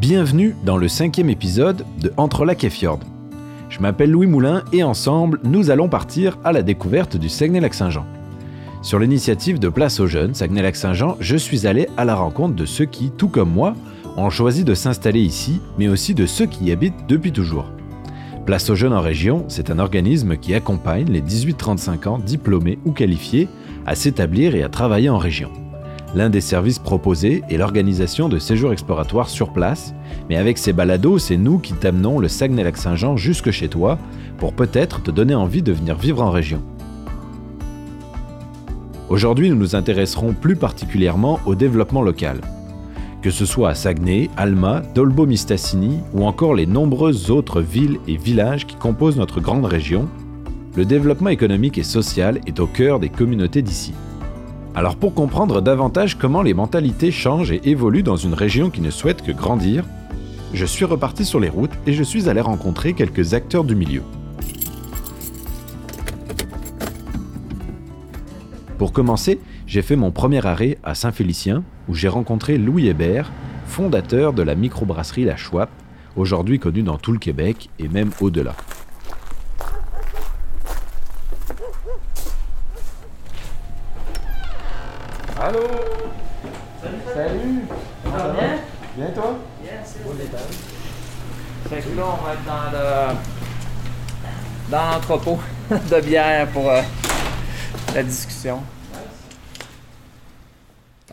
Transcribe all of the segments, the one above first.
Bienvenue dans le cinquième épisode de Entre lac et fjord. Je m'appelle Louis Moulin et ensemble, nous allons partir à la découverte du Saguenay-Lac-Saint-Jean. Sur l'initiative de Place aux Jeunes Saguenay-Lac-Saint-Jean, je suis allé à la rencontre de ceux qui, tout comme moi, ont choisi de s'installer ici, mais aussi de ceux qui y habitent depuis toujours. Place aux Jeunes en région, c'est un organisme qui accompagne les 18-35 ans diplômés ou qualifiés à s'établir et à travailler en région. L'un des services proposés est l'organisation de séjours exploratoires sur place, mais avec ces balados, c'est nous qui t'amenons le Saguenay-Lac-Saint-Jean jusque chez toi pour peut-être te donner envie de venir vivre en région. Aujourd'hui, nous nous intéresserons plus particulièrement au développement local. Que ce soit à Saguenay, Alma, Dolbeau-Mistassini ou encore les nombreuses autres villes et villages qui composent notre grande région, le développement économique et social est au cœur des communautés d'ici. Alors pour comprendre davantage comment les mentalités changent et évoluent dans une région qui ne souhaite que grandir, je suis reparti sur les routes et je suis allé rencontrer quelques acteurs du milieu. Pour commencer, j'ai fait mon premier arrêt à Saint-Félicien où j'ai rencontré Louis Hébert, fondateur de la microbrasserie La Chouape, aujourd'hui connue dans tout le Québec et même au-delà. Allô Salut Ça va bien? Bien toi Bien, c'est Fait que là, on va être dans le de bière pour euh, la discussion.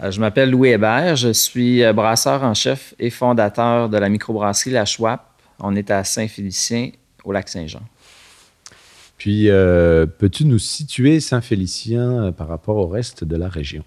Euh, Je m'appelle Louis Hébert, je suis euh, brasseur en chef et fondateur de la microbrasserie La Chouape. On est à Saint-Félicien, au lac Saint-Jean. Puis, euh, peux-tu nous situer Saint-Félicien par rapport au reste de la région?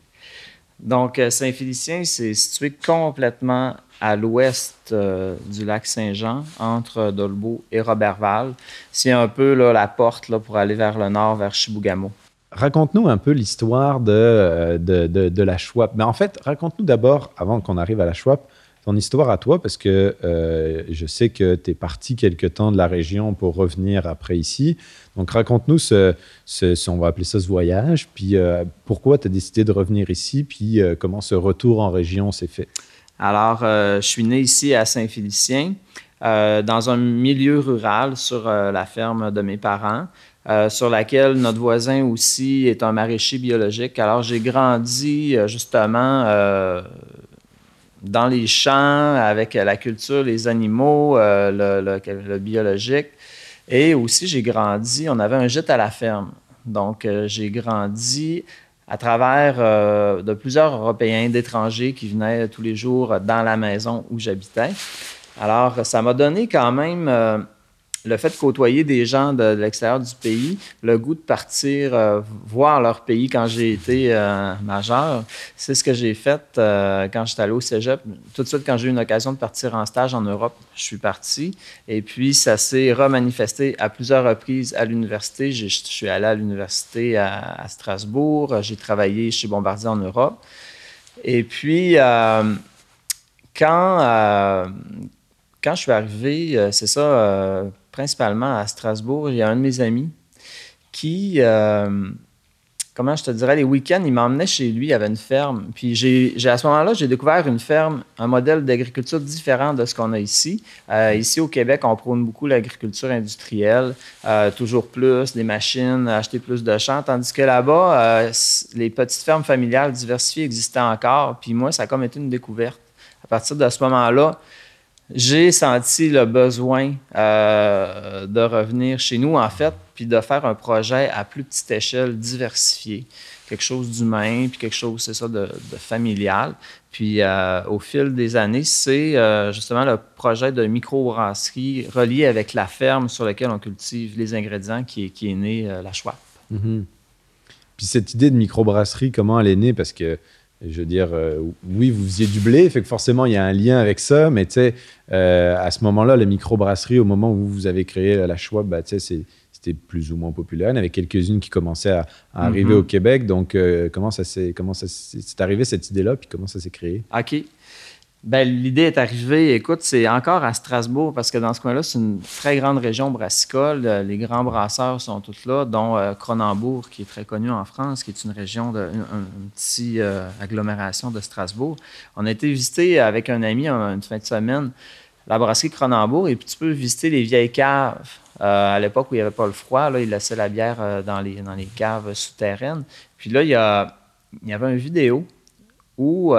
Donc, Saint-Félicien, c'est situé complètement à l'ouest euh, du lac Saint-Jean, entre Dolbeau et Robertval. C'est un peu la porte pour aller vers le nord, vers Chibougamau. Raconte-nous un peu l'histoire de, euh, de, la Schwab. Mais en fait, raconte-nous d'abord, avant qu'on arrive à la Schwab, ton histoire à toi, parce que euh, je sais que tu es parti quelque temps de la région pour revenir après ici. Donc, raconte-nous ce, on va appeler ça ce voyage, puis pourquoi tu as décidé de revenir ici, puis comment ce retour en région s'est fait? Alors, euh, je suis né ici à Saint-Félicien, euh, dans un milieu rural sur euh, la ferme de mes parents, sur laquelle notre voisin aussi est un maraîcher biologique. Alors, j'ai grandi justement dans les champs avec la culture, les animaux, le, biologique. Et aussi, j'ai grandi, on avait un gîte à la ferme. Donc, j'ai grandi à travers euh, de plusieurs Européens, d'étrangers qui venaient tous les jours dans la maison où j'habitais. Alors, ça m'a donné quand même euh, le fait de côtoyer des gens de, l'extérieur du pays, le goût de partir euh, voir leur pays quand j'ai été euh, majeur. C'est ce que j'ai fait euh, quand j'étais allé au cégep. Tout de suite, quand j'ai eu une occasion de partir en stage en Europe, je suis parti. Et puis, ça s'est remanifesté à plusieurs reprises à l'université. Je suis allé à l'université à, à Strasbourg. J'ai travaillé chez Bombardier en Europe. Et puis, quand, quand je suis arrivé, c'est ça, principalement à Strasbourg, il y a un de mes amis qui, euh, comment je te dirais, les week-ends, il m'emmenait chez lui, il avait une ferme. Puis j'ai, à ce moment-là, j'ai découvert une ferme, un modèle d'agriculture différent de ce qu'on a ici. Euh, ici au Québec, on prône beaucoup l'agriculture industrielle, euh, toujours plus, des machines, acheter plus de champs, tandis que là-bas, les petites fermes familiales diversifiées existaient encore. Puis moi, ça a comme été une découverte. À partir de ce moment-là, j'ai senti le besoin euh, de revenir chez nous, en fait, puis de faire un projet à plus petite échelle, diversifié. Quelque chose d'humain, puis quelque chose, c'est ça, de, familial. Puis euh, au fil des années, c'est euh, justement le projet de microbrasserie relié avec la ferme sur laquelle on cultive les ingrédients qui est, qui est né la Schwab. Mhm. Puis cette idée de microbrasserie, comment elle est née? Parce que, je veux dire, euh, oui, vous faisiez du blé, fait que forcément, il y a un lien avec ça, mais tu sais, euh, à ce moment-là, la microbrasserie, au moment où vous avez créé la Schwab, bah, tu sais, c'était plus ou moins populaire. Il y en avait quelques-unes qui commençaient à, à arriver au Québec. Donc, euh, comment ça s'est comment ça s'est- c'est arrivé cette idée-là, puis comment ça s'est créé? OK. Ben, l'idée est arrivée, écoute, c'est encore à Strasbourg, parce que dans ce coin-là, c'est une très grande région brassicole. Euh, Les grands brasseurs sont tous là, dont euh, Cronenbourg, qui est très connu en France, qui est une région, de, une, petite euh, agglomération de Strasbourg. On a été visiter avec un ami un- une fin de semaine la brasserie Cronenbourg, et puis tu peux visiter les vieilles caves. Euh, à l'époque où il n'y avait pas le froid, là, ils laissaient la bière dans, les, caves souterraines. Puis là, il y, a, il y avait une vidéo où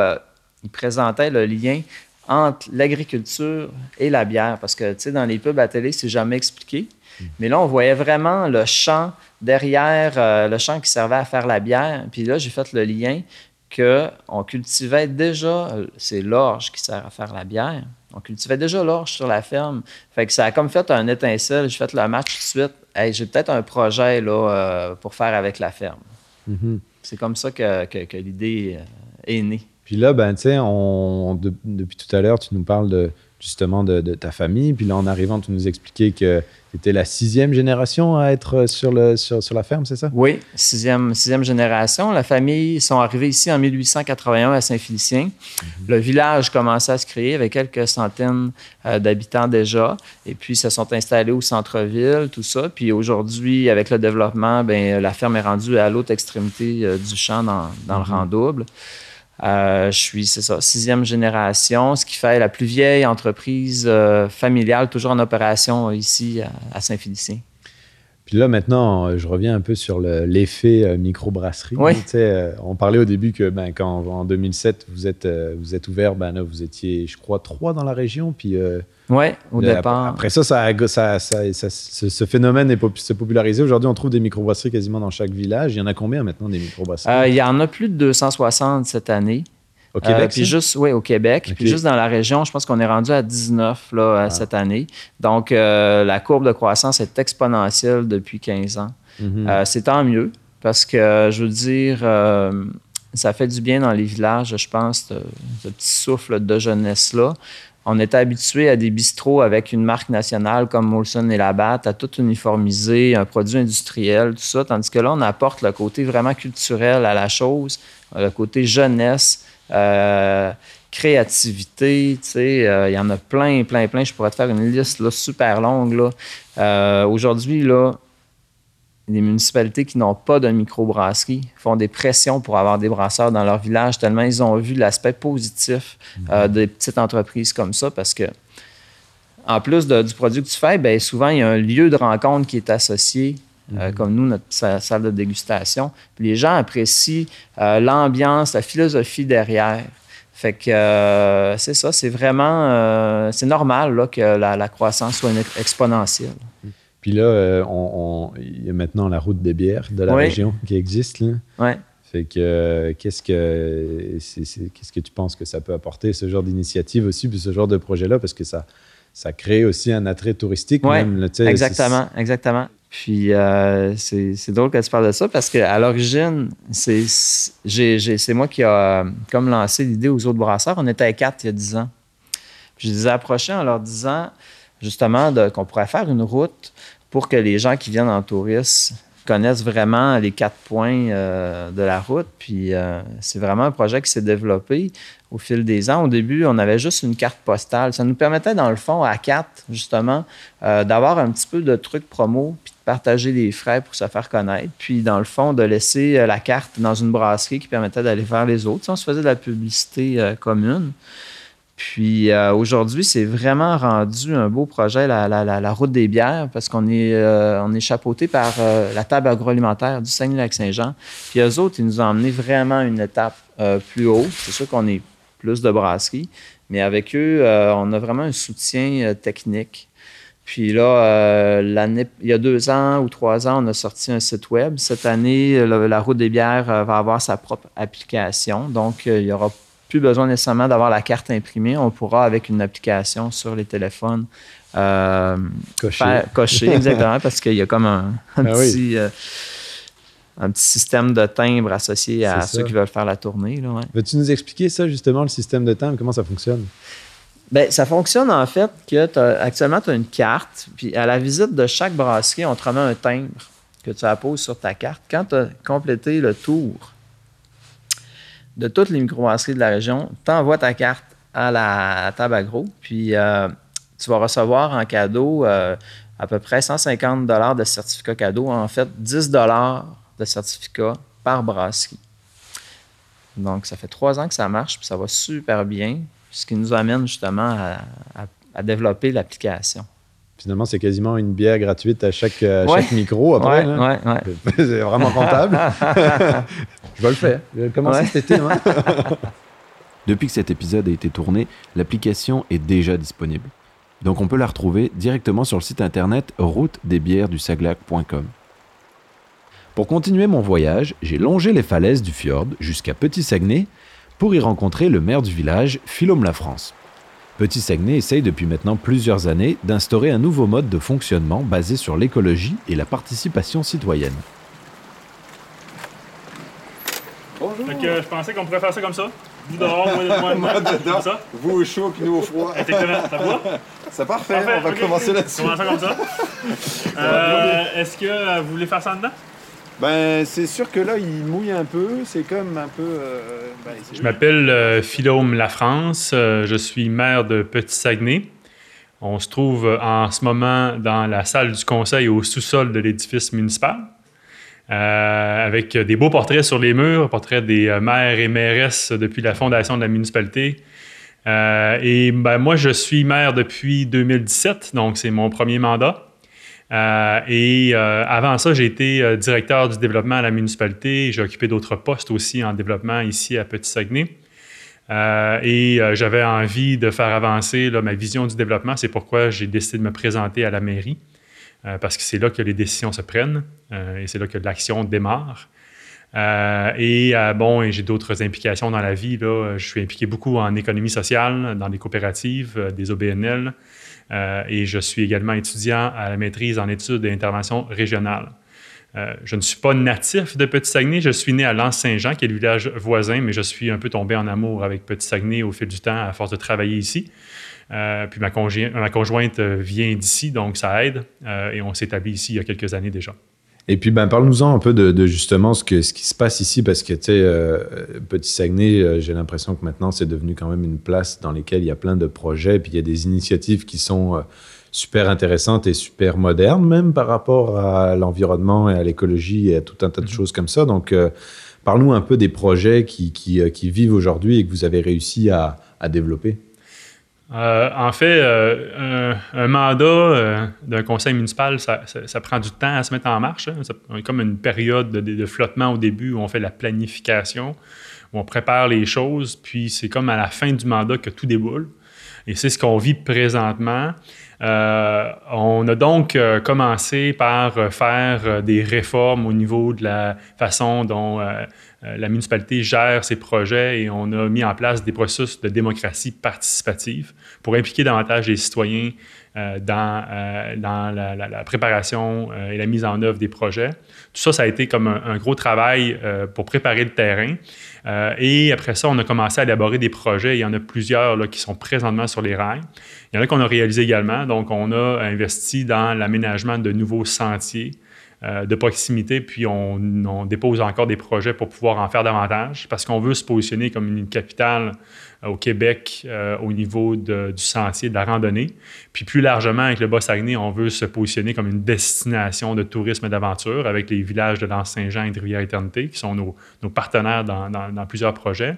il présentait le lien entre l'agriculture et la bière. Parce que, tu sais, dans les pubs à télé, c'est jamais expliqué. Mais là, on voyait vraiment le champ derrière, euh, le champ qui servait à faire la bière. Puis là, j'ai fait le lien qu'on cultivait déjà, c'est l'orge qui sert à faire la bière. On cultivait déjà l'orge sur la ferme. Fait que ça a comme fait un étincelle. J'ai fait le match tout de suite. Hey, j'ai peut-être un projet là, euh, pour faire avec la ferme. Mhm. C'est comme ça que, que- que l'idée euh, est née. Puis là, ben, tu sais, on, de- depuis tout à l'heure, tu nous parles de, justement de, de ta famille. Puis là, en arrivant, tu nous expliquais que tu étais la sixième génération à être sur, le, sur, sur la ferme, c'est ça? Oui, sixième, sixième génération. La famille sont arrivés ici en 1881 à Saint-Félicien. Le village commençait à se créer avec quelques centaines euh, d'habitants déjà. Et puis, ils se sont installés au centre-ville, tout ça. Puis aujourd'hui, avec le développement, ben, la ferme est rendue à l'autre extrémité euh, du champ dans, dans le rang double. Euh, je suis, c'est ça, sixième génération, ce qui fait la plus vieille entreprise euh, familiale, toujours en opération ici à, à Saint-Félicien. Puis là, maintenant, euh, je reviens un peu sur le- l'effet euh, microbrasserie. Oui. Tu sais, euh, on parlait au début que ben, quand en 2007, vous êtes, vous êtes ouvert, ben, là, vous étiez, je crois, trois dans la région. Puis euh, Oui, au le- départ. après ça, ça, ça, ça- ce, phénomène s'est popularisé. Aujourd'hui, on trouve des microbrasseries quasiment dans chaque village. Il y en a combien maintenant des microbrasseries? Euh, il y en a plus de 260 cette année. Au Euh, Québec? puis juste, oui, au Québec. Puis juste dans la région, je pense qu'on est rendu à 19 là, Ah. cette année. Donc, euh, la courbe de croissance est exponentielle depuis 15 ans. Mhm. Euh, c'est tant mieux parce que, je veux dire, ça fait du bien dans les villages, je pense, ce, ce petit souffle de jeunesse-là. On était habitué à des bistrots avec une marque nationale comme Molson et Labatt, à tout uniformiser, un produit industriel, tout ça, tandis que là, on apporte le côté vraiment culturel à la chose, le côté jeunesse, euh, créativité, tu sais, euh, il y en a plein, plein, plein. Je pourrais te faire une liste là, super longue. Là. Euh, Aujourd'hui, là, les municipalités qui n'ont pas de microbrasserie font des pressions pour avoir des brasseurs dans leur village tellement ils ont vu l'aspect positif euh, des petites entreprises comme ça parce que en plus de- du produit que tu fais, ben, souvent il y a un lieu de rencontre qui est associé, euh, comme nous, notre sa- salle de dégustation. Puis les gens apprécient euh, l'ambiance, la philosophie derrière. Fait que euh, c'est ça, c'est vraiment c'est normal là, que la, la croissance soit exponentielle. Puis là, on- on- il y a maintenant la route des bières de la Oui. région qui existe. Là. Fait que qu'est-ce que qu'est-ce que tu penses que ça peut apporter ce genre d'initiative aussi, puis ce genre de projet-là, parce que ça ça crée aussi un attrait touristique là, sais, Exactement, exactement. Puis euh, c'est drôle que tu parles de ça parce qu'à l'origine, c'est moi qui a euh, comme lancé l'idée aux autres brasseurs. On était à quatre il y a dix ans. Puis je les ai approchés en leur disant justement qu'on pourrait faire une route pour que les gens qui viennent en tourisme connaissent vraiment les quatre points euh, de la route. Puis euh, c'est vraiment un projet qui s'est développé au fil des ans. Au début, on avait juste une carte postale. Ça nous permettait, dans le fond, à quatre, justement, euh, d'avoir un petit peu de trucs promo, puis de partager les frais pour se faire connaître. Puis, dans le fond, de laisser la carte dans une brasserie qui permettait d'aller vers les autres. Sais, on se faisait de la publicité commune. Puis euh, aujourd'hui, c'est vraiment rendu un beau projet, la, route des bières, parce qu'on est, euh, est chapeauté par euh, la table agroalimentaire du Saguenay-Lac-Saint-Jean. Puis eux autres, ils nous ont emmené vraiment une étape plus haut. C'est sûr qu'on est plus de brasserie, mais avec eux, on a vraiment un soutien technique. Puis là, l'année, il y a deux ans ou trois ans, on a sorti un site web. Cette année, la route des bières va avoir sa propre application. Donc, il n'y aura plus besoin nécessairement d'avoir la carte imprimée. On pourra, avec une application sur les téléphones, euh, faire- cocher exactement, parce qu'il y a comme un, un oui. petit, euh, un petit système de timbre associé à ceux qui veulent faire la tournée. Ouais. Veux-tu nous expliquer ça justement, le système de timbre, comment ça fonctionne? Ben, ça fonctionne en fait que t'as- actuellement, tu as une carte, puis à la visite de chaque brasserie, on te remet un timbre que tu apposes sur ta carte. Quand tu as complété le tour de toutes les microbrasseries de la région, tu envoies ta carte à la table agro. Puis tu vas recevoir en cadeau à peu près 150 de certificat cadeau. En fait, 10 de certificat par brasserie. Donc, ça fait trois ans que ça marche, puis ça va super bien, ce qui nous amène justement à, développer l'application. Finalement, c'est quasiment une bière gratuite à chaque, chaque micro après. Oui, oui, c'est vraiment rentable. Je vais le faire. Je vais commencer cet été. Depuis que cet épisode a été tourné, l'application est déjà disponible. Donc on peut la retrouver directement sur le site internet route des bières du saglac.com. Pour continuer mon voyage, j'ai longé les falaises du fjord jusqu'à Petit Saguenay pour y rencontrer le maire du village, Philome La France. Petit Saguenay essaye depuis maintenant plusieurs années d'instaurer un nouveau mode de fonctionnement basé sur l'écologie et la participation citoyenne. Bonjour. je pensais qu'on pourrait faire ça comme ça. Vous dehors, moi, moi, dedans. ça. Vous au chaud, puis nous au froid. Exactement. Ça va? C'est parfait. On va commencer là-dessus. Commencer comme ça. Euh, Est-ce que euh, vous voulez faire ça en dedans? Ben, c'est sûr que là, il mouille un peu. C'est comme un peu. Euh, ben, je m'appelle euh, Philome Lafrance. Euh, je suis maire de Petit-Saguenay. On se trouve en ce moment dans la salle du conseil au sous-sol de l'édifice municipal. avec des beaux portraits sur les murs, portraits des maires et mairesses depuis la fondation de la municipalité. et ben, moi, je suis maire depuis 2017, donc c'est mon premier mandat. Euh, et euh, avant ça, j'ai été euh, directeur du développement à la municipalité. J'ai occupé d'autres postes aussi en développement ici à Petit-Saguenay. et j'avais envie de faire avancer ma vision du développement. C'est pourquoi j'ai décidé de me présenter à la mairie, parce que c'est là que les décisions se prennent et c'est là que l'action démarre. et bon, j'ai d'autres implications dans la vie. Je suis impliqué beaucoup en économie sociale, dans des coopératives, des OBNL. Euh, et je suis également étudiant à la maîtrise en études et intervention régionales. Euh, je ne suis pas natif de Petit-Saguenay. Je suis né à Lens-Saint-Jean, qui est le village voisin, mais je suis un peu tombé en amour avec Petit-Saguenay au fil du temps à force de travailler ici. Euh, puis ma, ma, conjointe vient d'ici, donc ça aide. et on s'est établi ici il y a quelques années déjà. Et puis, ben, parle-nous-en un peu de, justement ce, que, ce qui se passe ici, parce que, tu sais, euh, Petit Saguenay, euh, j'ai l'impression que maintenant, c'est devenu quand même une place dans laquelle il y a plein de projets, puis il y a des initiatives qui sont euh, super intéressantes et super modernes, même par rapport à l'environnement et à l'écologie et à tout un tas de mm-hmm. choses comme ça. Donc, parle-nous un peu des projets qui, qui, qui vivent aujourd'hui et que vous avez réussi à, à développer. Euh, en fait, euh, un, mandat euh, d'un conseil municipal, ça, prend du temps à se mettre en marche. Hein. C'est comme une période de, flottement au début où on fait la planification, où on prépare les choses, puis c'est comme à la fin du mandat que tout déboule. Et c'est ce qu'on vit présentement. on a donc commencé par faire des réformes au niveau de la façon dont la municipalité gère ses projets et on a mis en place des processus de démocratie participative pour impliquer davantage les citoyens euh, dans, euh, dans la, préparation et la mise en œuvre des projets. Tout ça, ça a été comme un, gros travail pour préparer le terrain. et après ça, on a commencé à élaborer des projets. Il y en a plusieurs qui sont présentement sur les rails. Il y en a qu'on a réalisé également. Donc, on a investi dans l'aménagement de nouveaux sentiers euh, de proximité, puis on, dépose encore des projets pour pouvoir en faire davantage, parce qu'on veut se positionner comme une capitale euh, au Québec euh, au niveau du sentier, de la randonnée. Puis plus largement, avec le Bas-Saguenay, on veut se positionner comme une destination de tourisme et d'aventure avec les villages de l'Anse-Saint-Jean et de Rivière-Éternité, qui sont nos, partenaires dans plusieurs projets.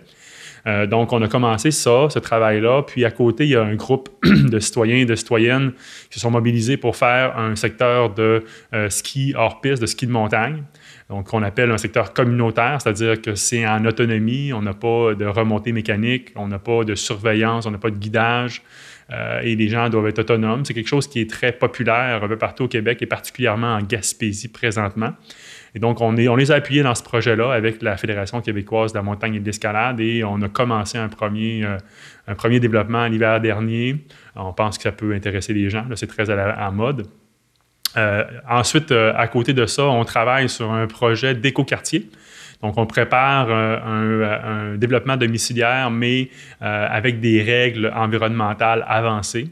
Euh, donc, on a commencé ça, ce travail-là. Puis à côté, il y a un groupe de citoyens et de citoyennes qui se sont mobilisés pour faire un secteur de euh, ski hors piste, de ski de montagne. Donc, qu'on appelle un secteur communautaire, c'est-à-dire que c'est en autonomie, on n'a pas de remontée mécanique, on n'a pas de surveillance, on n'a pas de guidage. Euh, et les gens doivent être autonomes. C'est quelque chose qui est très populaire un peu partout au Québec et particulièrement en Gaspésie présentement. Et donc, on, les a appuyés dans ce projet-là avec la Fédération québécoise de la montagne et de l'escalade et on a commencé un premier, euh, un premier développement l'hiver dernier. On pense que ça peut intéresser les gens. C'est très à la mode. Euh, ensuite, euh, à côté de ça, on travaille sur un projet d'écoquartier. Donc, on prépare un, développement domiciliaire, mais avec des règles environnementales avancées.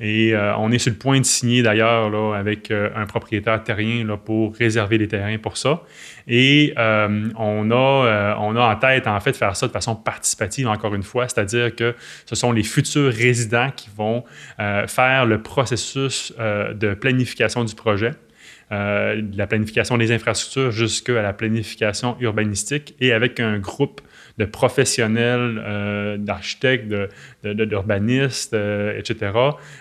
Et euh, on est sur le point de signer d'ailleurs avec euh, un propriétaire terrien pour réserver les terrains pour ça. Et euh, on, a, on a en tête en fait de faire ça de façon participative encore une fois, c'est-à-dire que ce sont les futurs résidents qui vont faire le processus de planification du projet. De la planification des infrastructures jusqu'à la planification urbanistique et avec un groupe de professionnels, euh, d'architectes, d'urbanistes, euh, etc.,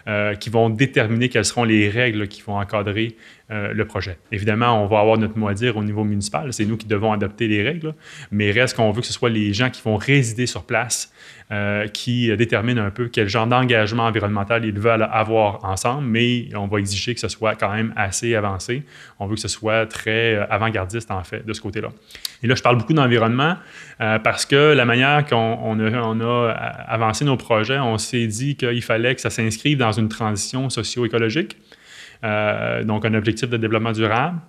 euh, qui vont déterminer quelles seront les règles qui vont encadrer le projet. Évidemment, on va avoir notre mot à dire au niveau municipal, c'est nous qui devons adopter les règles, mais reste qu'on veut que ce soit les gens qui vont résider sur place euh, qui détermine un peu quel genre d'engagement environnemental ils veulent avoir ensemble, mais on va exiger que ce soit quand même assez avancé. On veut que ce soit très euh, avant-gardiste, en fait, de ce côté-là. Et là, je parle beaucoup d'environnement euh, parce que la manière qu'on a, avancé nos projets, on s'est dit qu'il fallait que ça s'inscrive dans une transition socio-écologique, donc un objectif de développement durable.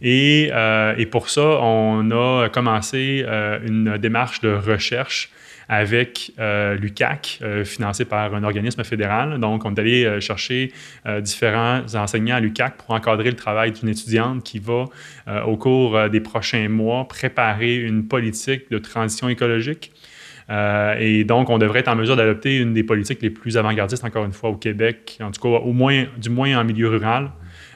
Et, et, pour ça, on a commencé une démarche de recherche avec euh, l'UCAC, euh, financé par un organisme fédéral. Donc, on est allé euh, chercher différents enseignants à l'UCAC pour encadrer le travail d'une étudiante qui va, au cours des prochains mois, préparer une politique de transition écologique. Et donc, on devrait être en mesure d'adopter une des politiques les plus avant-gardistes, encore une fois, au Québec, en tout cas, au moins, du moins en milieu rural.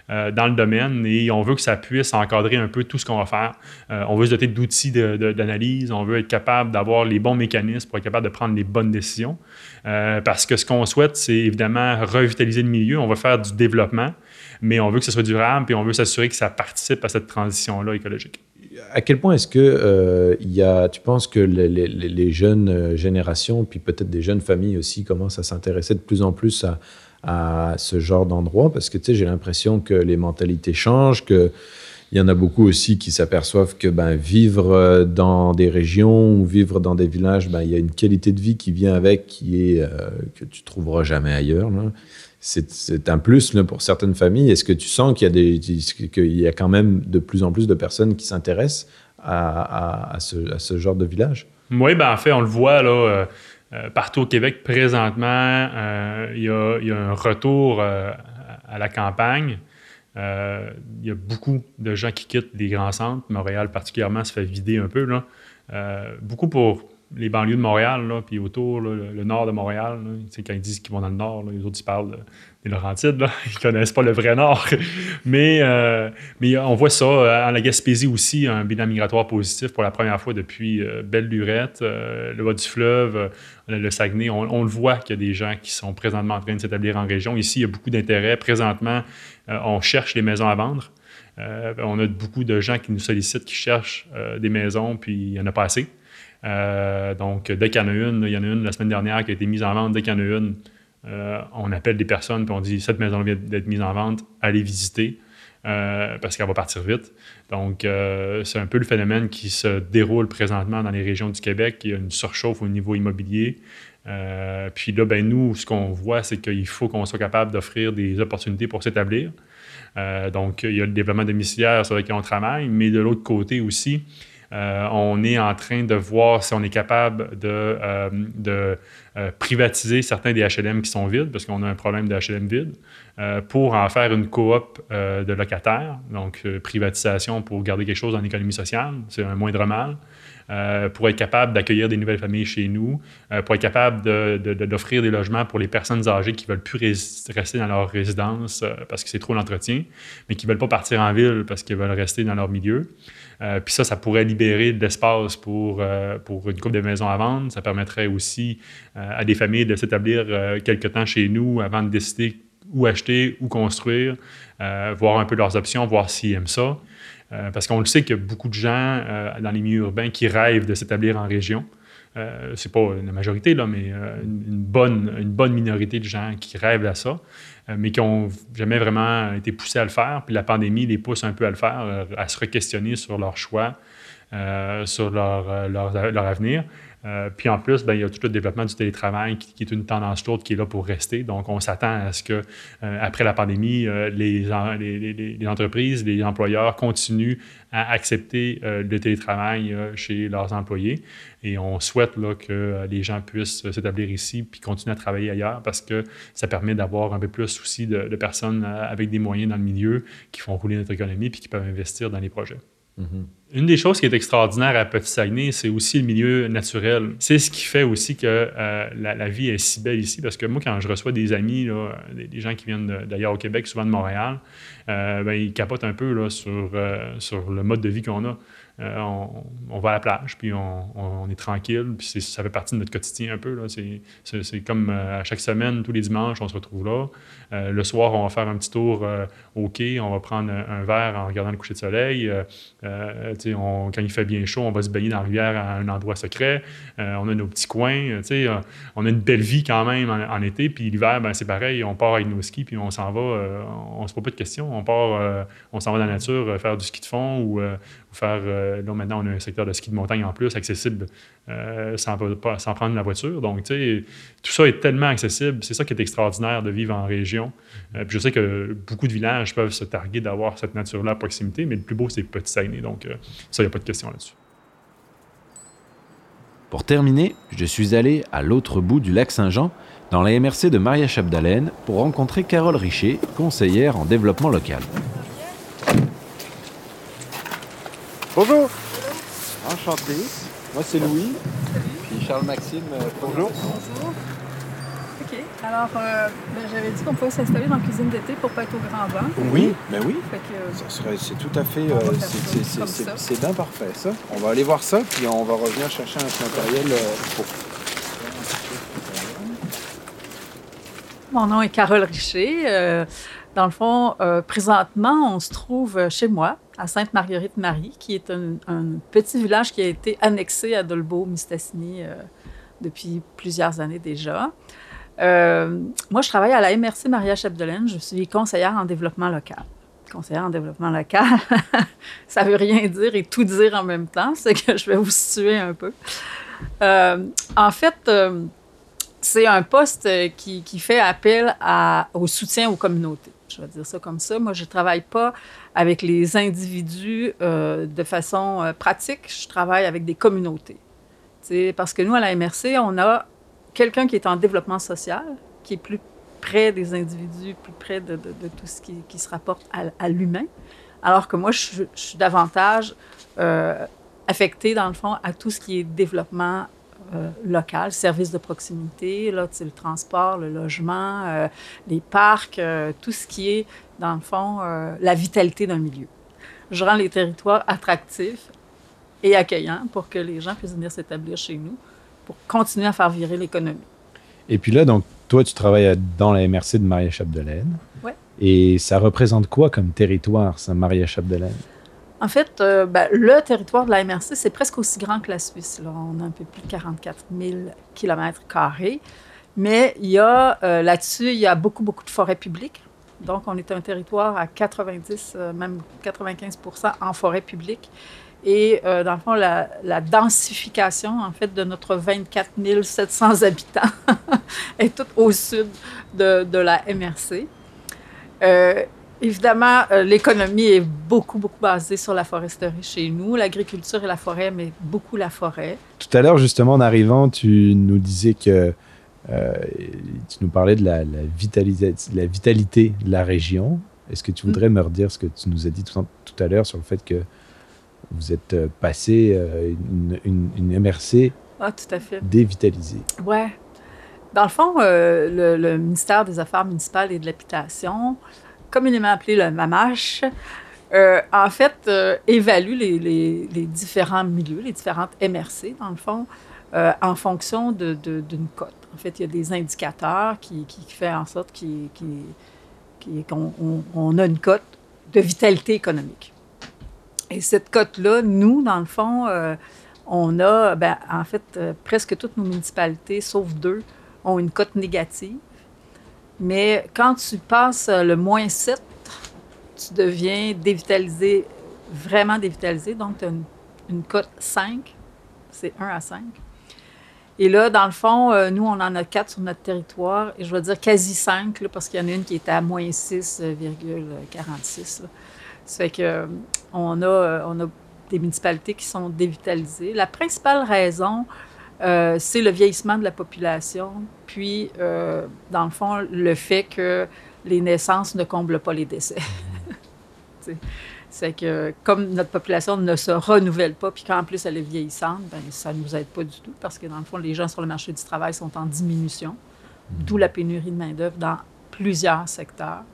Euh, dans le domaine et on veut que ça puisse encadrer un peu tout ce qu'on va faire. Euh, on veut se doter d'outils d'analyse, on veut être capable d'avoir les bons mécanismes pour être capable de prendre les bonnes décisions. Euh, parce que ce qu'on souhaite, c'est évidemment revitaliser le milieu. On va faire du développement, mais on veut que ce soit durable et on veut s'assurer que ça participe à cette transition-là écologique à quel point est-ce que il y a, tu penses que les, jeunes générations, puis peut-être des jeunes familles aussi, commencent à s'intéresser de plus en plus à, à ce genre d'endroit? Parce que tu sais, j'ai l'impression que les mentalités changent, que il y en a beaucoup aussi qui s'aperçoivent que ben, vivre euh, dans des régions ou vivre dans des villages, ben, il y a une qualité de vie qui vient avec qui est euh, que tu trouveras jamais ailleurs. C'est un plus pour certaines familles. Est-ce que tu sens qu'il y, a des, qu'il y a quand même de plus en plus de personnes qui s'intéressent à, ce, genre de village? Oui, ben, en fait, on le voit là. Euh, partout au Québec, présentement, il, y a, un retour à la campagne. Il y a beaucoup de gens qui quittent les grands centres. Montréal, particulièrement, se fait vider un peu. Là. beaucoup pour les banlieues de Montréal, là, puis autour, le, nord de Montréal. quand ils disent qu'ils vont dans le nord, les autres, ils parlent des Laurentides. Là. Ils connaissent pas le vrai nord. mais, euh, mais on voit ça. En la Gaspésie aussi, un bilan migratoire positif pour la première fois depuis euh, Belle-Lurette, euh, le bas du fleuve, le Saguenay. On, le voit qu'il y a des gens qui sont présentement en train de s'établir en région. Ici, il y a beaucoup d'intérêt. Présentement, on cherche les maisons à vendre. on a beaucoup de gens qui nous sollicitent, qui cherchent des maisons, puis il n'y en a pas assez. Euh, donc, dès qu'il y en a une, il y en a une la semaine dernière qui a été mise en vente. Dès qu'il y en a une, euh, on appelle des personnes puis on dit cette maison vient d'être mise en vente, allez visiter euh, parce qu'elle va partir vite. Donc, c'est un peu le phénomène qui se déroule présentement dans les régions du Québec. Il y a une surchauffe au niveau immobilier. puis là, ben, nous, ce qu'on voit, c'est qu'il faut qu'on soit capable d'offrir des opportunités pour s'établir. donc, il y a le développement domiciliaire sur lequel on travaille, mais de l'autre côté aussi, euh, on est en train de voir si on est capable de, euh, euh, privatiser certains des HLM qui sont vides, parce qu'on a un problème de HLM vide, pour en faire une coop de locataires. Donc, privatisation pour garder quelque chose en économie sociale, c'est un moindre mal. Pour être capable d'accueillir des nouvelles familles chez nous, pour être capable d'offrir des logements pour les personnes âgées qui ne veulent plus rester dans leur résidence parce que c'est trop l'entretien, mais qui ne veulent pas partir en ville parce qu'ils veulent rester dans leur milieu. Euh, puis ça, ça pourrait libérer de l'espace pour, euh, une coupe de maisons à vendre. Ça permettrait aussi euh, à des familles de s'établir quelque temps chez nous avant de décider où acheter, où construire, voir un peu leurs options, voir s'ils aiment ça. Parce qu'on le sait qu'il y a beaucoup de gens dans les milieux urbains qui rêvent de s'établir en région. Euh, c'est pas la majorité, là, mais une, bonne, une bonne minorité de gens qui rêvent à ça. Euh, mais qui n'ont jamais vraiment été poussés à le faire. Puis la pandémie les pousse un peu à le faire, euh, à se re-questionner sur leur choix, euh, sur leur, leur, avenir. Euh, puis en plus, ben, il y a tout le développement du télétravail qui, est une tendance lourde qui est là pour rester. Donc, on s'attend à ce que, euh, après la pandémie, euh, les, entreprises, les employeurs continuent à accepter le télétravail chez leurs employés. Et on souhaite là, que les gens puissent s'établir ici puis continuer à travailler ailleurs parce que ça permet d'avoir un peu plus aussi de, de personnes avec des moyens dans le milieu qui font rouler notre économie puis qui peuvent investir dans les projets. Une des choses qui est extraordinaire à Petit-Saguenay, c'est aussi le milieu naturel. C'est ce qui fait aussi que euh, la, vie est si belle ici, parce que moi, quand je reçois des amis, des, gens qui viennent d'ailleurs au Québec, souvent de Montréal, euh, ben, ils capotent un peu sur, euh, sur le mode de vie qu'on a. Euh, on, va à la plage, puis on, est tranquille, puis ça fait partie de notre quotidien un peu. C'est comme à chaque semaine, tous les dimanches, on se retrouve là. le soir, on va faire un petit tour au quai, on va prendre un, verre en regardant le coucher de soleil. Quand il fait bien chaud, on va se baigner dans la rivière à un endroit secret. on a nos petits coins. on a une belle vie quand même en, été, puis l'hiver, ben, c'est pareil, on part avec nos skis, puis on s'en va, on se pose pas de questions. On part, on s'en va dans la nature faire du ski de fond ou, Euh, là, maintenant, on a un secteur de ski de montagne en plus, accessible euh, sans, prendre la voiture. Donc, tu sais, tout ça est tellement accessible. C'est ça qui est extraordinaire de vivre en région. Euh, puis je sais que beaucoup de villages peuvent se targuer d'avoir cette nature-là à proximité, mais le plus beau, c'est Petit Saguenay. Donc, ça, il n'y a pas de question là-dessus. Pour terminer, je suis allé à l'autre bout du lac Saint-Jean, dans la MRC de Maria Chapdelaine, pour rencontrer Carole Richer, conseillère en développement local. Bonjour. Enchanté. Moi, c'est Louis. Puis Charles-Maxime, euh, bonjour. Bonjour. OK. Alors, euh, ben, j'avais dit qu'on pouvait s'installer dans la cuisine d'été pour pas être au grand vent. Oui, ben oui. c'est tout à fait. Euh, c'est bien parfait, ça. On va aller voir ça, puis on va revenir chercher un matériel pour. Mon nom est Carole Richer. dans le fond, présentement, on se trouve chez moi, à Sainte-Marguerite-Marie, qui est un, petit village qui a été annexé à Dolbeau-Mistassini euh, depuis plusieurs années déjà. Euh, moi, je travaille à la MRC Maria Chapdelaine. Je suis conseillère en développement local. Conseillère en développement local, ça veut rien dire et tout dire en même temps. C'est que je vais vous situer un peu. Euh, en fait, c'est un poste qui, fait appel au soutien aux communautés. Je vais dire ça comme ça. Moi, je ne travaille pas avec les individus euh, de façon euh, pratique, je travaille avec des communautés. C'est parce que nous, à la MRC, on a quelqu'un qui est en développement social, qui est plus près des individus, plus près de, tout ce qui, se rapporte à, l'humain, alors que moi, je, suis davantage euh, affectée, dans le fond, à tout ce qui est développement local, services de proximité, là, le transport, le logement, les parcs, tout ce qui est dans le fond, euh, la vitalité d'un milieu. Je rends les territoires attractifs et accueillants pour que les gens puissent venir s'établir chez nous pour continuer à faire virer l'économie. Et puis là, donc, toi, tu travailles dans la MRC de Maria-Chapdelaine. Oui. Et ça représente quoi comme territoire, ça, Maria-Chapdelaine? En fait, euh, ben, le territoire de la MRC, c'est presque aussi grand que la Suisse. On a un peu plus de 44 000 km. Mais euh, là-dessus, il y a beaucoup, beaucoup de forêts publiques. Donc, on est un territoire à 90, euh, même 95% en forêt publique. Et euh, dans le fond, la, densification, en fait, de notre 24 700 habitants est toute au sud de, la MRC. Euh, évidemment, l'économie est beaucoup, beaucoup basée sur la foresterie chez nous. L'agriculture et la forêt, mais beaucoup la forêt. Tout à l'heure, justement, en arrivant, tu nous disais que euh, tu nous parlais de la, la, la, vitalité de la région. Est-ce que tu mm. voudrais me redire ce que tu nous as dit tout, à l'heure sur le fait que vous êtes euh, passé euh, une, une, MRC ah, tout à fait. dévitalisée? Ouais. Dans le fond, le, ministère des Affaires municipales et de l'Habitation, communément appelé le MAMACH, en fait, évalue les, différents milieux, les différentes MRC, dans le fond, en fonction d'une cote. En fait, il y a des indicateurs qui, qui, font en sorte qu'on a une cote de vitalité économique. Et cette cote-là, nous, dans le fond, euh, on a, ben, en fait, euh, presque toutes nos municipalités, sauf deux, ont une cote négative. Mais quand tu passes le moins 7, tu deviens dévitalisé, vraiment dévitalisé. Donc, tu as une, cote 5, c'est 1 à 5. Et là, dans le fond, euh, nous, on en a quatre sur notre territoire, et je vais dire quasi cinq, parce qu'il y en a une qui était à moins 6,46. Ça fait que on a des municipalités qui sont dévitalisées. La principale raison, euh, c'est le vieillissement de la population, puis, euh, dans le fond, le fait que les naissances ne comblent pas les décès. c'est que comme notre population ne se renouvelle pas, puis qu'en plus elle est vieillissante, ben, ça ne nous aide pas du tout, parce que dans le fond, les gens sur le marché du travail sont en diminution, d'où la pénurie de main-d'œuvre dans plusieurs secteurs.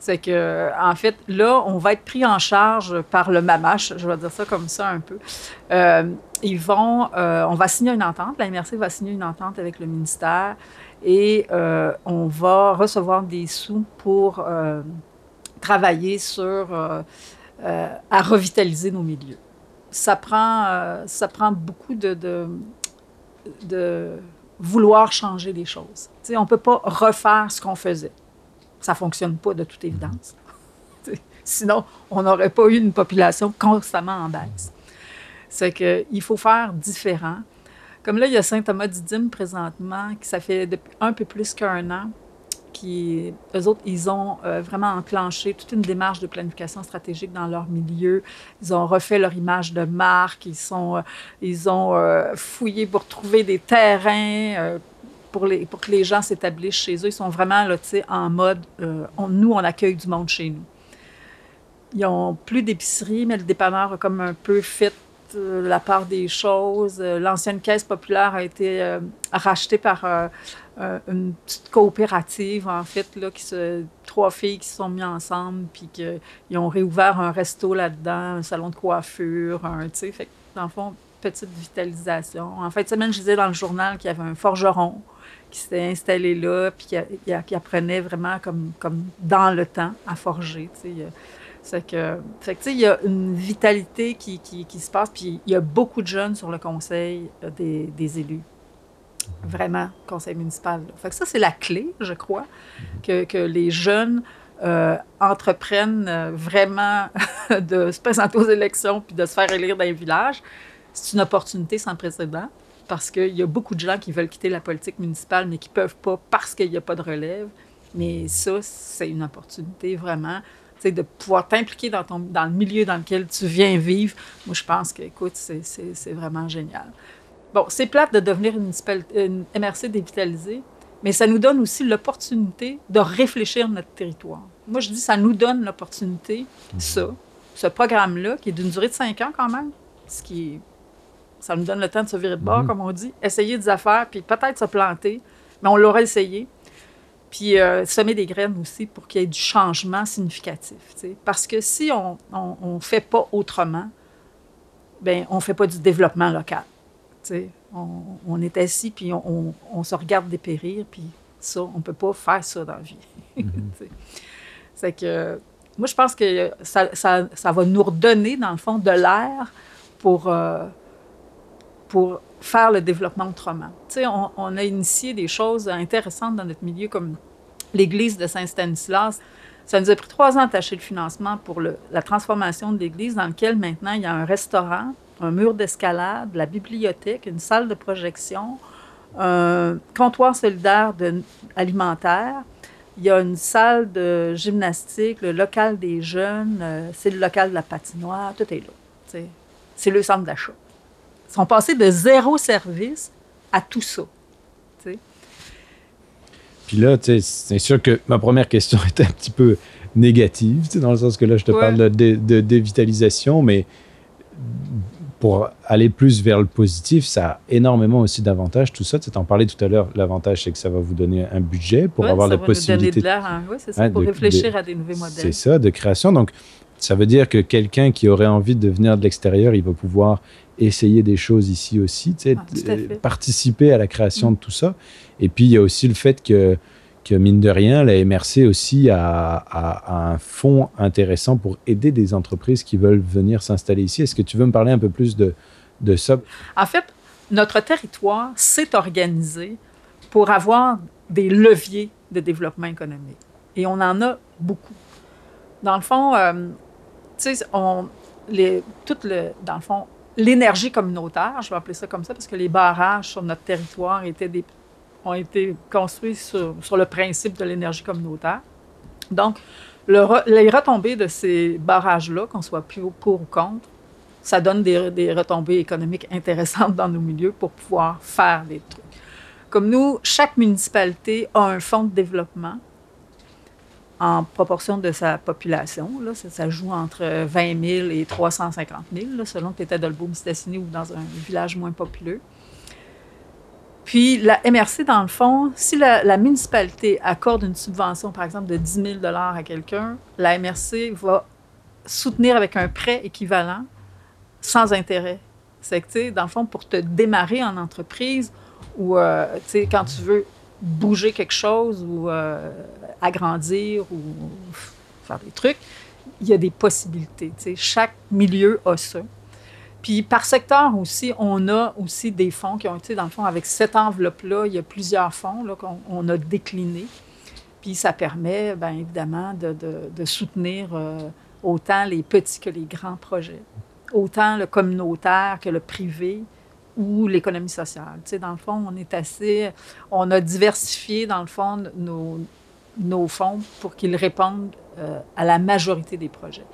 C'est que, en fait, là, on va être pris en charge par le MAMACH, je vais dire ça comme ça un peu. Euh, ils vont, euh, on va signer une entente, la MRC va signer une entente avec le ministère et euh, on va recevoir des sous pour travailler sur, à revitaliser nos milieux. Ça prend, ça prend beaucoup de, vouloir changer les choses. sais, on ne peut pas refaire ce qu'on faisait ça ne fonctionne pas de toute évidence. Sinon, on n'aurait pas eu une population constamment en baisse. C'est qu'il faut faire différent. Comme là, il y a Saint-Thomas-Didyme présentement, qui ça fait un peu plus qu'un an, qui, eux autres, ils ont euh, vraiment enclenché toute une démarche de planification stratégique dans leur milieu. Ils ont refait leur image de marque, ils, sont, euh, ils ont euh, fouillé pour trouver des terrains pour, les, pour que les gens s'établissent chez eux. Ils sont vraiment là, en mode, euh, nous, on accueille du monde chez nous. Ils n'ont plus d'épicerie, mais le dépanneur a comme un peu fait euh, la part des choses. Euh, l'ancienne caisse populaire a été rachetée par une petite coopérative, en fait, là, qui se, trois filles qui se sont mises ensemble, puis qu'ils ont réouvert un resto là-dedans, un salon de coiffure, un, tu sais, fait dans le fond, petite vitalisation. En fait, semaine, je disais dans le journal qu'il y avait un forgeron qui s'était installé là, puis qui, apprenait vraiment comme, comme dans le temps à forger. C'est que, fait que, il y a une vitalité qui, qui, se passe, puis il y a beaucoup de jeunes sur le conseil euh, des, élus. Vraiment, conseil municipal. Fait ça, c'est la clé, je crois, que, que les jeunes euh, entreprennent euh, vraiment de se présenter aux élections puis de se faire élire dans les villages. C'est une opportunité sans précédent parce qu'il y a beaucoup de gens qui veulent quitter la politique municipale, mais qui ne peuvent pas parce qu'il n'y a pas de relève. Mais ça, c'est une opportunité vraiment de pouvoir t'impliquer dans, ton, dans le milieu dans lequel tu viens vivre. Moi, je pense que, écoute, c'est vraiment génial. Bon, c'est plate de devenir une, une MRC dévitalisée, mais ça nous donne aussi l'opportunité de réfléchir notre territoire. Moi, je dis, ça nous donne l'opportunité, ça, ce programme-là, qui est d'une durée de cinq ans quand même, ce qui est ça nous donne le temps de se virer de bord, mhm. comme on dit. Essayer des affaires, puis peut-être se planter, mais on l'aura essayé. Puis euh, semer des graines aussi pour qu'il y ait du changement significatif. Parce que si on ne fait pas autrement, ben on ne fait pas du développement local. On, on, est assis, puis on, on, se regarde dépérir, puis ça, on ne peut pas faire ça dans la vie. Mhm. C'est que moi, je pense que ça, ça, ça, va nous redonner, dans le fond, de l'air pour, euh, pour faire le développement autrement. Tu sais, on, a initié des choses intéressantes dans notre milieu, comme l'église de Saint-Stanislas. Ça nous a pris trois ans d'attacher le financement pour la transformation de l'église, dans laquelle maintenant il y a un restaurant, un mur d'escalade, la bibliothèque, une salle de projection, un comptoir solidaire alimentaire. Il y a une salle de gymnastique, le local des jeunes, euh, c'est le local de la patinoire, tout est là. C'est le centre d'achat sont passés de zéro service à tout ça. Puis là, c'est sûr que ma première question était un petit peu négative, dans le sens que là, je te parle de, de, dévitalisation, mais pour aller plus vers le positif, ça a énormément aussi d'avantages. Tout ça, tu en parlais tout à l'heure, l'avantage, c'est que ça va vous donner un budget pour avoir la possibilité. de hein. c'est ça, pour réfléchir à des nouveaux modèles. C'est ça, de création. Donc, ça veut dire que quelqu'un qui aurait envie de venir de l'extérieur, il va pouvoir essayer des choses ici aussi, ah, participer à la création mm. de tout ça. Et puis, il y a aussi le fait que, que mine de rien, la MRC aussi a, un fonds intéressant pour aider des entreprises qui veulent venir s'installer ici. Est-ce que tu veux me parler un peu plus de, de ça? En fait, notre territoire s'est organisé pour avoir des leviers de développement économique. Et on en a beaucoup. Dans le fond, euh, on, les, tout le, dans le fond, l'énergie communautaire, je vais appeler ça comme ça, parce que les barrages sur notre territoire ont été construits sur, le principe de l'énergie communautaire. Donc, le, les retombées de ces barrages-là, qu'on soit plus pour ou contre, ça donne des, des, retombées économiques intéressantes dans nos milieux pour pouvoir faire des trucs. Comme nous, chaque municipalité a un fonds de développement en proportion de sa population. Là, ça, joue entre 20 000 et 350 000, selon que tu étais dans le Beau-Mistassini ou dans un village moins populeux. Puis la MRC, dans le fond, si la, municipalité accorde une subvention, par exemple, de 10 000 à quelqu'un, la MRC va soutenir avec un prêt équivalent sans intérêt. C'est que, dans le fond, pour te démarrer en entreprise ou, euh, quand tu veux bouger quelque chose ou euh, agrandir ou faire des trucs, il y a des possibilités. sais. Chaque milieu a ça. Puis par secteur aussi, on a aussi des fonds qui ont été, dans le fond, avec cette enveloppe-là, il y a plusieurs fonds qu'on a déclinés. Puis ça permet, bien évidemment, de, de, soutenir euh, autant les petits que les grands projets, autant le communautaire que le privé ou l'économie sociale. Tu sais, dans le fond, on est assez, on a diversifié, dans le fond, nos, fonds pour qu'ils répondent euh, à la majorité des projets.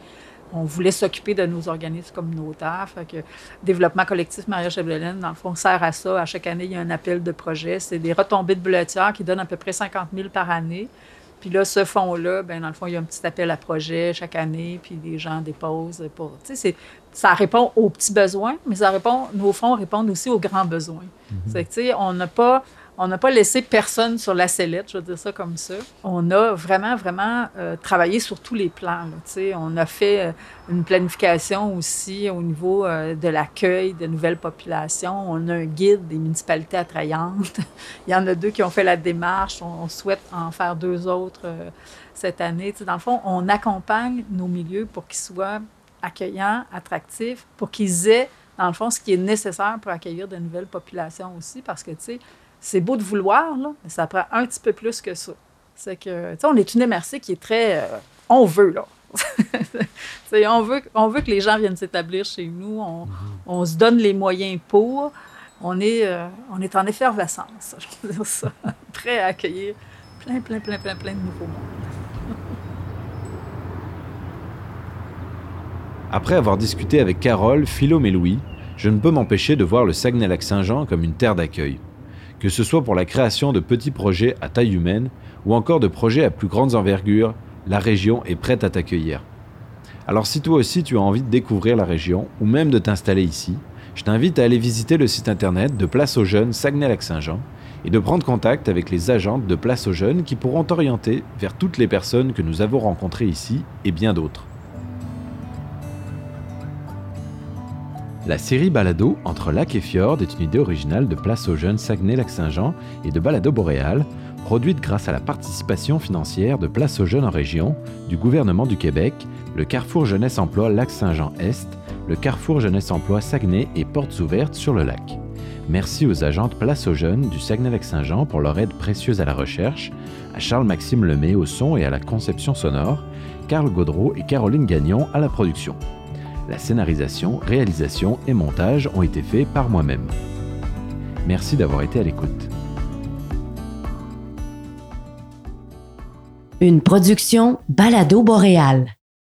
On voulait s'occuper de nos organismes communautaires. Fait que Développement collectif Maria Chebelaine, dans le fond, sert à ça. À chaque année, il y a un appel de projet. C'est des retombées de bouletière qui donnent à peu près 50 000 par année. Puis là, ce fonds-là, ben dans le fond, il y a un petit appel à projet chaque année, puis les gens déposent. Tu sais, ça répond aux petits besoins, mais ça répond, nos fonds répondent aussi aux grands besoins. C'est tu sais, on n'a pas on n'a pas laissé personne sur la sellette, je veux dire ça comme ça. On a vraiment, vraiment euh, travaillé sur tous les plans. on a fait euh, une planification aussi au niveau euh, de l'accueil de nouvelles populations. On a un guide des municipalités attrayantes. Il y en a deux qui ont fait la démarche. On, souhaite en faire deux autres cette année. dans le fond, on accompagne nos milieux pour qu'ils soient accueillants, attractifs, pour qu'ils aient, dans le fond, ce qui est nécessaire pour accueillir de nouvelles populations aussi, parce que, tu sais, c'est beau de vouloir, là, mais ça prend un petit peu plus que ça. C'est que, tu sais, on est une MRC qui est très. Euh, on veut, là. on, veut, on veut que les gens viennent s'établir chez nous. On, on, se donne les moyens pour. On est, euh, on est en effervescence, je veux dire ça. Prêt à accueillir plein, plein, plein, plein, plein de nouveaux mondes. Après avoir discuté avec Carole, Philom et Louis, je ne peux m'empêcher de voir le Saguenay-Lac-Saint-Jean comme une terre d'accueil que ce soit pour la création de petits projets à taille humaine ou encore de projets à plus grande envergure, la région est prête à t'accueillir. Alors si toi aussi tu as envie de découvrir la région ou même de t'installer ici, je t'invite à aller visiter le site internet de Place aux Jeunes Saguenay-Lac-Saint-Jean et de prendre contact avec les agentes de Place aux Jeunes qui pourront t'orienter vers toutes les personnes que nous avons rencontrées ici et bien d'autres. La série Balado entre lac et fjord est une idée originale de Place aux Jeunes Saguenay-Lac-Saint-Jean et de Balado Boréal, produite grâce à la participation financière de Place aux Jeunes en région, du gouvernement du Québec, le Carrefour Jeunesse Emploi Lac-Saint-Jean-Est, le Carrefour Jeunesse Emploi Saguenay et Portes Ouvertes sur le lac. Merci aux agentes Place aux Jeunes du Saguenay-Lac-Saint-Jean pour leur aide précieuse à la recherche, à Charles-Maxime Lemay au son et à la conception sonore, Carl Gaudreau et Caroline Gagnon à la production. La scénarisation, réalisation et montage ont été faits par moi-même. Merci d'avoir été à l'écoute. Une production Balado Boréal.